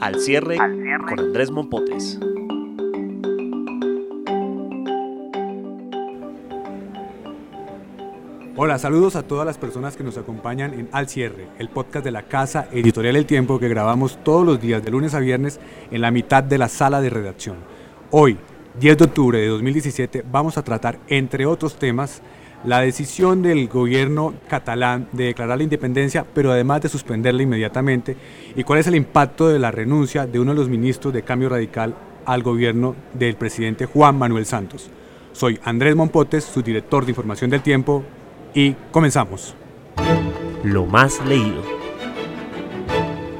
Al cierre, con Andrés Mompotes. Hola, saludos a todas las personas que nos acompañan en Al Cierre, el podcast de la Casa Editorial El Tiempo que grabamos todos los días de lunes a viernes en la mitad de la sala de redacción. Hoy, 10 de octubre de 2017, vamos a tratar, entre otros temas, la decisión del gobierno catalán de declarar la independencia, pero además de suspenderla inmediatamente, y cuál es el impacto de la renuncia de uno de los ministros de Cambio Radical al gobierno del presidente Juan Manuel Santos. Soy Andrés Mompotes, su director de información del tiempo, y comenzamos. Lo más leído.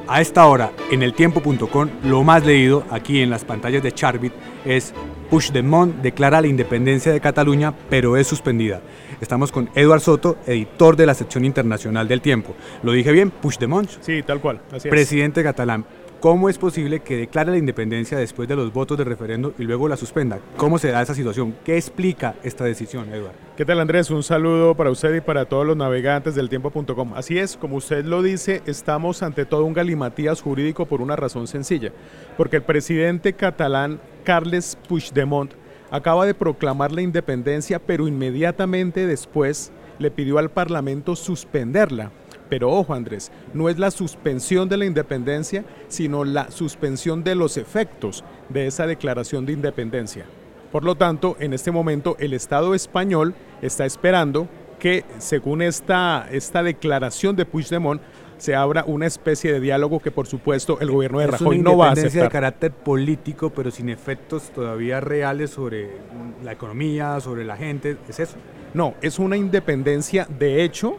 A esta hora, en el tiempo.com, lo más leído aquí en las pantallas de Charbit es Puigdemont declara la independencia de Cataluña, pero es suspendida. Estamos con Eduard Soto, editor de la sección internacional del Tiempo. ¿Lo dije bien? Puigdemont. Sí, tal cual. Así es. Presidente catalán. ¿Cómo es posible que declare la independencia después de los votos de referendo y luego la suspenda? ¿Cómo se da esa situación? ¿Qué explica esta decisión, Eduard? ¿Qué tal Andrés? Un saludo para usted y para todos los navegantes del tiempo.com. Así es, como usted lo dice, estamos ante todo un galimatías jurídico por una razón sencilla, porque el presidente catalán Carles Puigdemont acaba de proclamar la independencia, pero inmediatamente después le pidió al Parlamento suspenderla. Pero ojo Andrés, no es la suspensión de la independencia, sino la suspensión de los efectos de esa declaración de independencia. Por lo tanto, en este momento el Estado español está esperando que, según esta, esta declaración de Puigdemont, se abra una especie de diálogo que por supuesto el gobierno de Es Rajoy no va a independencia de aceptar. carácter político, pero sin efectos todavía reales sobre la economía, sobre la gente. ¿Es eso? No, es una independencia de hecho,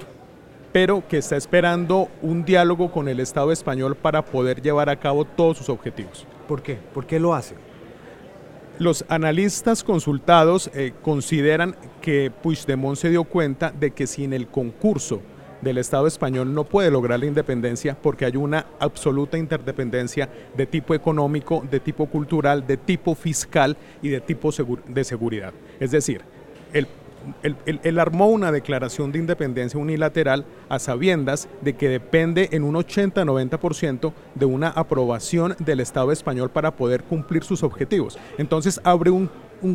pero que está esperando un diálogo con el Estado español para poder llevar a cabo todos sus objetivos. ¿Por qué? ¿Por qué lo hace? Los analistas consultados eh, consideran que Puigdemont se dio cuenta de que sin el concurso del Estado español no puede lograr la independencia porque hay una absoluta interdependencia de tipo económico, de tipo cultural, de tipo fiscal y de tipo de seguridad. Es decir, él, armó una declaración de independencia unilateral a sabiendas de que depende en un 80-90% de una aprobación del Estado español para poder cumplir sus objetivos. Entonces abre un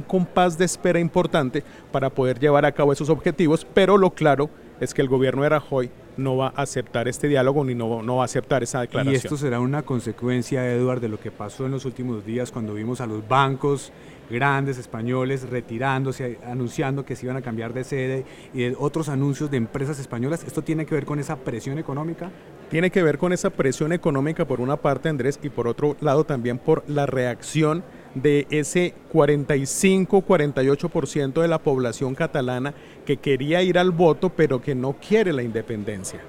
compás de espera importante para poder llevar a cabo esos objetivos, pero lo claro es que el gobierno de Rajoy no va a aceptar este diálogo ni no, no va a aceptar esa declaración. Y esto será una consecuencia, Eduard, de lo que pasó en los últimos días cuando vimos a los bancos grandes españoles retirándose, anunciando que se iban a cambiar de sede y de otros anuncios de empresas españolas. ¿Esto tiene que ver con esa presión económica? tiene que ver con esa presión económica por una parte, Andrés, y por otro lado también por la reacción de ese 45-48% de la población catalana que quería ir al voto pero que no quiere la independencia.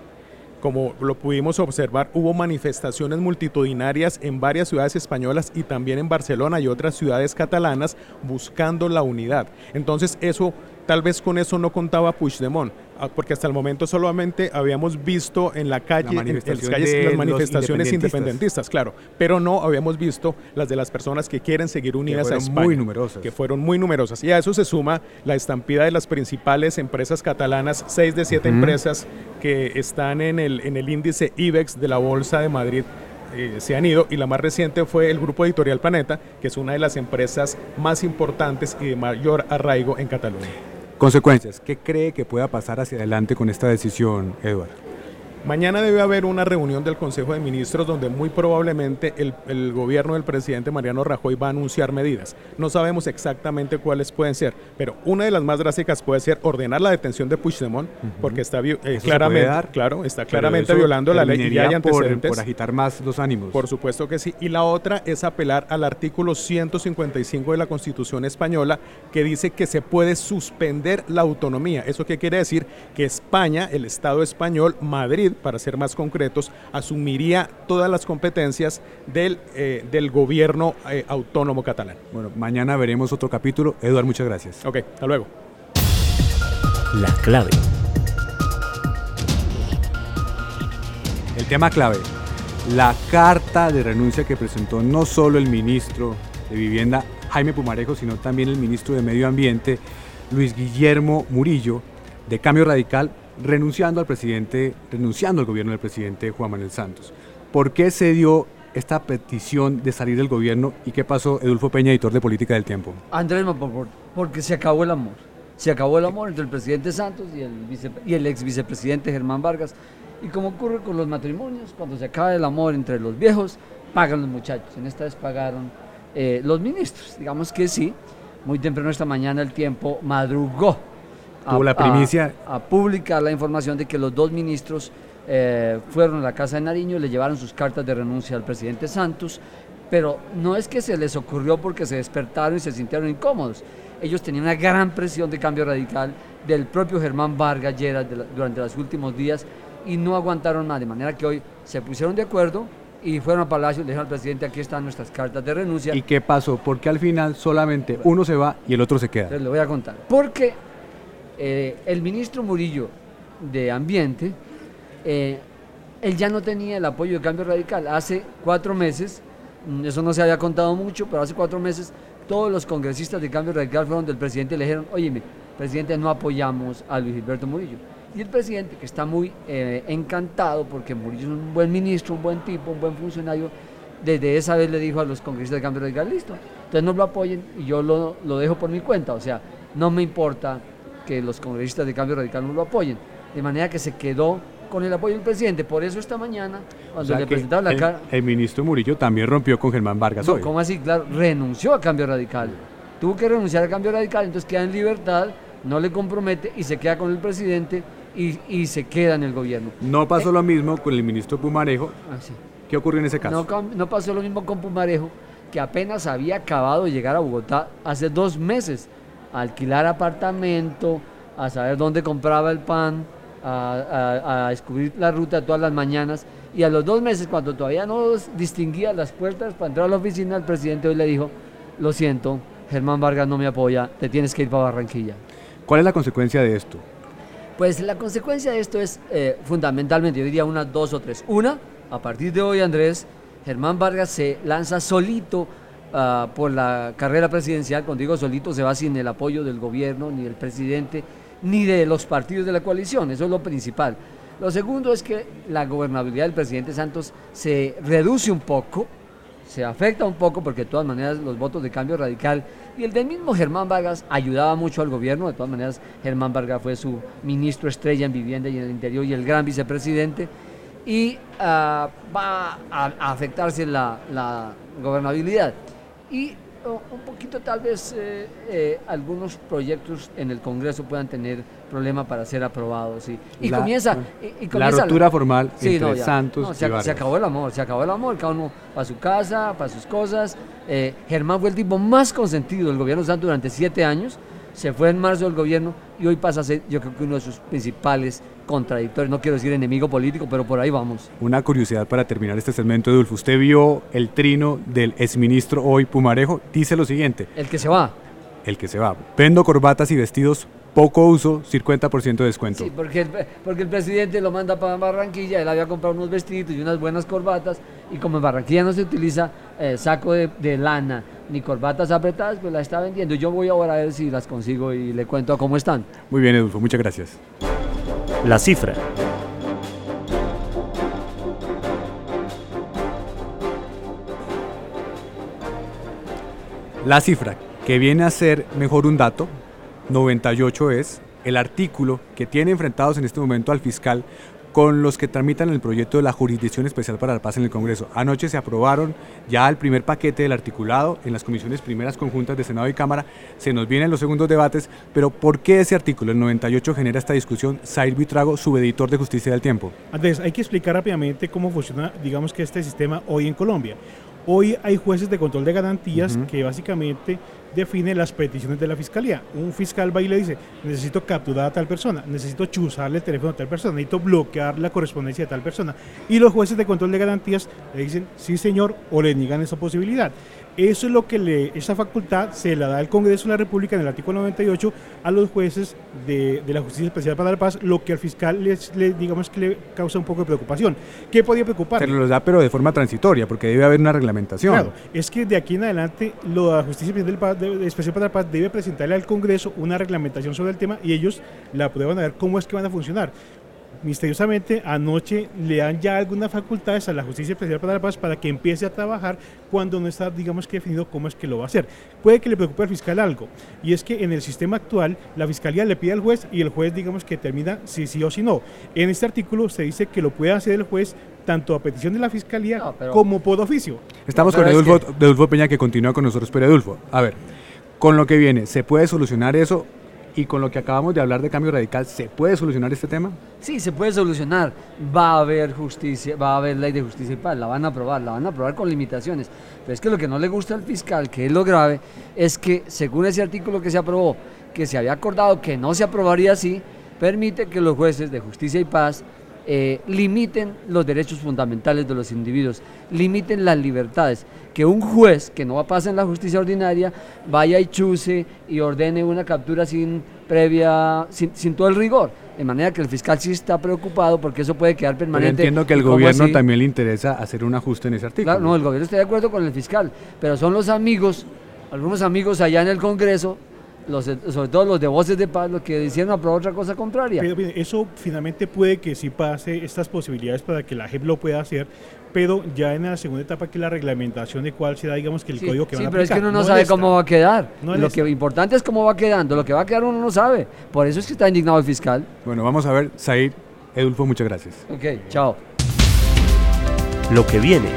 Como lo pudimos observar, hubo manifestaciones multitudinarias en varias ciudades españolas y también en Barcelona y otras ciudades catalanas buscando la unidad. Entonces eso, tal vez con eso no contaba Puigdemont, ah, porque hasta el momento solamente habíamos visto en la calle, en- en, las calles, las manifestaciones independentistas. independentistas, claro, pero no habíamos visto las de las personas que quieren seguir unidas a España, muy numerosas. que fueron muy numerosas. Y a eso se suma la estampida de las principales empresas catalanas, seis de siete empresas que están en el, en el índice IBEX de la Bolsa de Madrid. eh, se han ido y la más reciente fue el grupo editorial Planeta, que es una de las empresas más importantes y de mayor arraigo en Cataluña. Consecuencias. ¿Qué cree que pueda pasar hacia adelante con esta decisión, Eduard? Mañana debe haber una reunión del Consejo de Ministros donde muy probablemente el, el gobierno del presidente Mariano Rajoy va a anunciar medidas. No sabemos exactamente cuáles pueden ser, pero una de las más drásticas puede ser ordenar la detención de Puigdemont, porque está eh, claramente, dar, claro, está claramente violando la ley y hay por, antecedentes. por agitar más los ánimos. Por supuesto que sí. Y la otra es apelar al artículo 155 de la Constitución española que dice que se puede suspender la autonomía. ¿Eso qué quiere decir? Que España, el Estado español, Madrid, para ser más concretos, asumiría todas las competencias del, eh, del gobierno eh, autónomo catalán. Bueno, mañana veremos otro capítulo. Eduard, muchas gracias. Ok, hasta luego. La clave. El tema clave, la carta de renuncia que presentó no solo el ministro de Vivienda, Jaime Pumarejo, sino también el ministro de Medio Ambiente, Luis Guillermo Murillo, de Cambio Radical, renunciando al presidente, renunciando al gobierno del presidente Juan Manuel Santos. ¿Por qué se dio esta petición de salir del gobierno y qué pasó, Edulfo Peña, editor de Política del Tiempo? Andrés, por- porque se acabó el amor. Se acabó el amor entre el presidente Santos y el, vice- ex vicepresidente Germán Vargas. Y como ocurre con los matrimonios, cuando se acaba el amor entre los viejos, pagan los muchachos. En esta vez pagaron eh, los ministros. Digamos que sí, muy temprano esta mañana el tiempo madrugó. Tuvo la primicia. A, publicar la información de que los dos ministros eh, fueron a la Casa de Nariño y le llevaron sus cartas de renuncia al presidente Santos, pero no es que se les ocurrió porque se despertaron y se sintieron incómodos. Ellos tenían una gran presión de cambio radical del propio Germán Vargas Lleras la- durante los últimos días y no aguantaron más, de manera que hoy se pusieron de acuerdo y fueron a Palacio y le dijeron al presidente, aquí están nuestras cartas de renuncia. ¿Y qué pasó? Porque al final solamente uno se va y el otro se queda. Entonces le voy a contar. Porque eh, el ministro Murillo de Ambiente, eh, él ya no tenía el apoyo de Cambio Radical. Hace cuatro meses, mm, eso no se había contado mucho, pero hace cuatro meses todos los congresistas de Cambio Radical fueron del presidente y le dijeron, oye, presidente, no apoyamos a Luis Gilberto Murillo. Y el presidente, que está muy eh, encantado porque Murillo es un buen ministro, un buen tipo, un buen funcionario, desde esa vez le dijo a los congresistas de Cambio Radical, listo, entonces no lo apoyen y yo lo, lo dejo por mi cuenta, o sea, no me importa que los congresistas de Cambio Radical no lo apoyen, de manera que se quedó con el apoyo del presidente, por eso esta mañana, O cuando sea le presentaron la cara, el ministro Murillo también rompió con Germán Vargas no, hoy. ¿cómo así? Claro, renunció a Cambio Radical, tuvo que renunciar a Cambio Radical, entonces queda en libertad, no le compromete y se queda con el presidente y, y se queda en el gobierno. No pasó lo mismo con el ministro Pumarejo. Ah, sí. ¿Qué ocurrió en ese caso? No, no pasó lo mismo con Pumarejo, que apenas había acabado de llegar a Bogotá hace dos meses, a alquilar apartamento, a saber dónde compraba el pan, a, a- a descubrir la ruta todas las mañanas. Y a los dos meses, cuando todavía no distinguía las puertas para entrar a la oficina, el presidente hoy le dijo, lo siento, Germán Vargas no me apoya, te tienes que ir para Barranquilla. ¿Cuál es la consecuencia de esto? Pues la consecuencia de esto es eh, fundamentalmente, yo diría unas dos o tres. Una, a partir de hoy, Andrés, Germán Vargas se lanza solito ah, por la carrera presidencial. Cuando digo solito, se va sin el apoyo del gobierno, ni del presidente, ni de los partidos de la coalición. Eso es lo principal. Lo segundo es que la gobernabilidad del presidente Santos se reduce un poco, se afecta un poco porque de todas maneras los votos de cambio radical y el del mismo Germán Vargas ayudaba mucho al gobierno, de todas maneras Germán Vargas fue su ministro estrella en vivienda y en el interior y el gran vicepresidente y ah, va a, afectarse la gobernabilidad y oh, un poquito tal vez eh, eh, algunos proyectos en el Congreso puedan tener problema para ser aprobados y, y La- comienza y- y la comienza ruptura formal Sí, entre no. Santos No, se, acabó el amor, se acabó el amor, cada uno para su casa, para sus cosas. Eh, Germán fue el tipo más consentido del gobierno Santos durante siete años, se fue en marzo del gobierno y hoy pasa a ser yo creo que uno de sus principales contradictores, no quiero decir enemigo político, pero por ahí vamos. Una curiosidad para terminar este segmento, Edulfo. Usted vio el trino del exministro hoy, Pumarejo. Dice lo siguiente, El que se va. el que se va. Vendo corbatas y vestidos, poco uso, 50% de descuento. Sí, porque el, porque el presidente lo manda para Barranquilla, él había comprado unos vestidos y unas buenas corbatas, y como en Barranquilla no se utiliza eh, saco de, de lana ni corbatas apretadas, pues las está vendiendo. Yo voy ahora a ver si las consigo y le cuento cómo están. Muy bien, Edulfo, muchas gracias. La cifra. La cifra que viene a ser mejor un dato, 98 es el artículo que tiene enfrentados en este momento al fiscal con los que tramitan el proyecto de la Jurisdicción Especial para la Paz en el Congreso. Anoche se aprobaron ya el primer paquete del articulado en las comisiones primeras conjuntas de Senado y Cámara. Se nos vienen los segundos debates, pero ¿por qué ese artículo, el 98, genera esta discusión? Sair Buitrago, subeditor de Justicia del Tiempo. Andrés, hay que explicar rápidamente cómo funciona, digamos que este sistema hoy en Colombia. Hoy hay jueces de control de garantías que básicamente define las peticiones de la fiscalía. Un fiscal va y le dice, necesito capturar a tal persona, necesito chuzarle el teléfono a tal persona, necesito bloquear la correspondencia de tal persona. Y los jueces de control de garantías le dicen, sí señor, o le niegan esa posibilidad. Eso es lo que le, esa facultad se la da el Congreso de la República en el artículo 98 a los jueces de, de la Justicia Especial para la Paz, lo que al fiscal les, le, digamos que le causa un poco de preocupación. ¿Qué podía preocupar? Se los da, pero de forma transitoria, porque debe haber una reglamentación. Claro, es que de aquí en adelante la Justicia Especial, de, de, Especial para la Paz debe presentarle al Congreso una reglamentación sobre el tema y ellos la prueban a ver cómo es que van a funcionar misteriosamente anoche le dan ya algunas facultades a la Justicia Especial para la Paz para que empiece a trabajar cuando no está, digamos que definido cómo es que lo va a hacer. Puede que le preocupe al fiscal algo, y es que en el sistema actual la fiscalía le pide al juez y el juez, digamos que termina si sí o si no. En este artículo se dice que lo puede hacer el juez tanto a petición de la fiscalía no, pero... como por oficio. Estamos con Edulfo, que... Edulfo Peña que continúa con nosotros, pero Edulfo, a ver, con lo que viene, ¿se puede solucionar eso y con lo que acabamos de hablar de cambio radical, ¿se puede solucionar este tema? Sí, se puede solucionar. Va a haber justicia, va a haber ley de justicia y paz, la van a aprobar, la van a aprobar con limitaciones. Pero es que lo que no le gusta al fiscal, que es lo grave, es que según ese artículo que se aprobó, que se había acordado que no se aprobaría así, permite que los jueces de justicia y paz eh, limiten los derechos fundamentales de los individuos, limiten las libertades. Que un juez que no pasa en la justicia ordinaria vaya y chuse y ordene una captura sin previa, sin, sin todo el rigor. De manera que el fiscal sí está preocupado porque eso puede quedar permanente. Pero entiendo que el gobierno así? también le interesa hacer un ajuste en ese artículo. Claro, no, el gobierno está de acuerdo con el fiscal, pero son los amigos, algunos amigos allá en el Congreso los de, sobre todo los de voces de paz, los que hicieron aprobar otra cosa contraria. Pero, pero, eso finalmente puede que sí pase estas posibilidades para que la JEP lo pueda hacer, pero ya en la segunda etapa que la reglamentación de cuál será, digamos, que el sí, código que sí, van a pero aplicar. es que uno no, no sabe cómo va a quedar. No lo que importante es cómo va quedando, lo que va a quedar uno no sabe. Por eso es que está indignado el fiscal. Bueno, vamos a ver, Said, Edulfo, muchas gracias. Ok, chao. Lo que viene.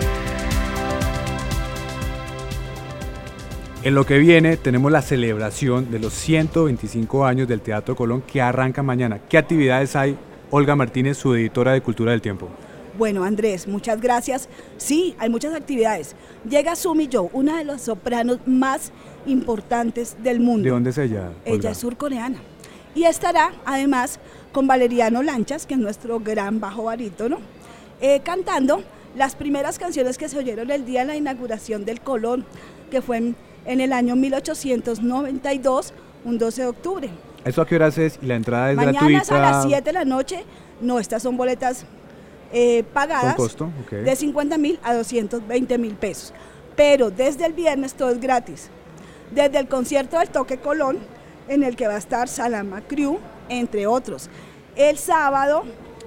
En lo que viene tenemos la celebración de los 125 años del Teatro Colón que arranca mañana. ¿Qué actividades hay? Olga Martínez, su editora de Cultura del Tiempo. Bueno, Andrés, muchas gracias. Sí, hay muchas actividades. Llega Sumi Jo, una de las sopranos más importantes del mundo. ¿De dónde es ella? Ella es surcoreana. Y estará además con Valeriano Lanchas, que es nuestro gran bajo barítono, eh, cantando las primeras canciones que se oyeron el día de la inauguración del Colón, que fue en en el año 1892, un 12 de octubre. ¿Eso a qué horas es? ¿Y la entrada es Mañana gratuita? a las 7 de la noche. No, estas son boletas eh, pagadas ¿Con costo? Okay. de 50 mil a 220 mil pesos. Pero desde el viernes todo es gratis. Desde el concierto del Toque Colón, en el que va a estar Salama Crew, entre otros. El sábado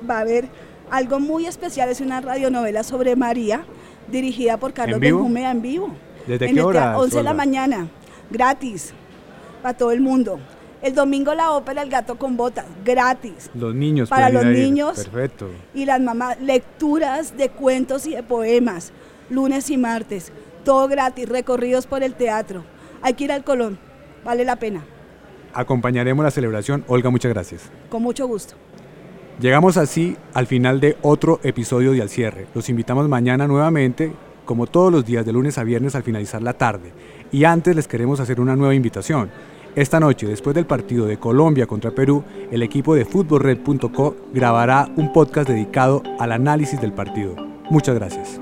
va a haber algo muy especial, es una radionovela sobre María, dirigida por Carlos Benjumea en vivo. ¿Desde en qué el hora? 11 de la mañana, gratis, para todo el mundo. El domingo la ópera El gato con botas, gratis. Los niños. Para los ir. niños. Perfecto. Y las mamás, lecturas de cuentos y de poemas, lunes y martes, todo gratis, recorridos por el teatro. Hay que ir al Colón, vale la pena. Acompañaremos la celebración. Olga, muchas gracias. Con mucho gusto. Llegamos así al final de otro episodio de Al Cierre. Los invitamos mañana nuevamente como todos los días de lunes a viernes al finalizar la tarde. Y antes les queremos hacer una nueva invitación. Esta noche, después del partido de Colombia contra Perú, el equipo de futbolred.co grabará un podcast dedicado al análisis del partido. Muchas gracias.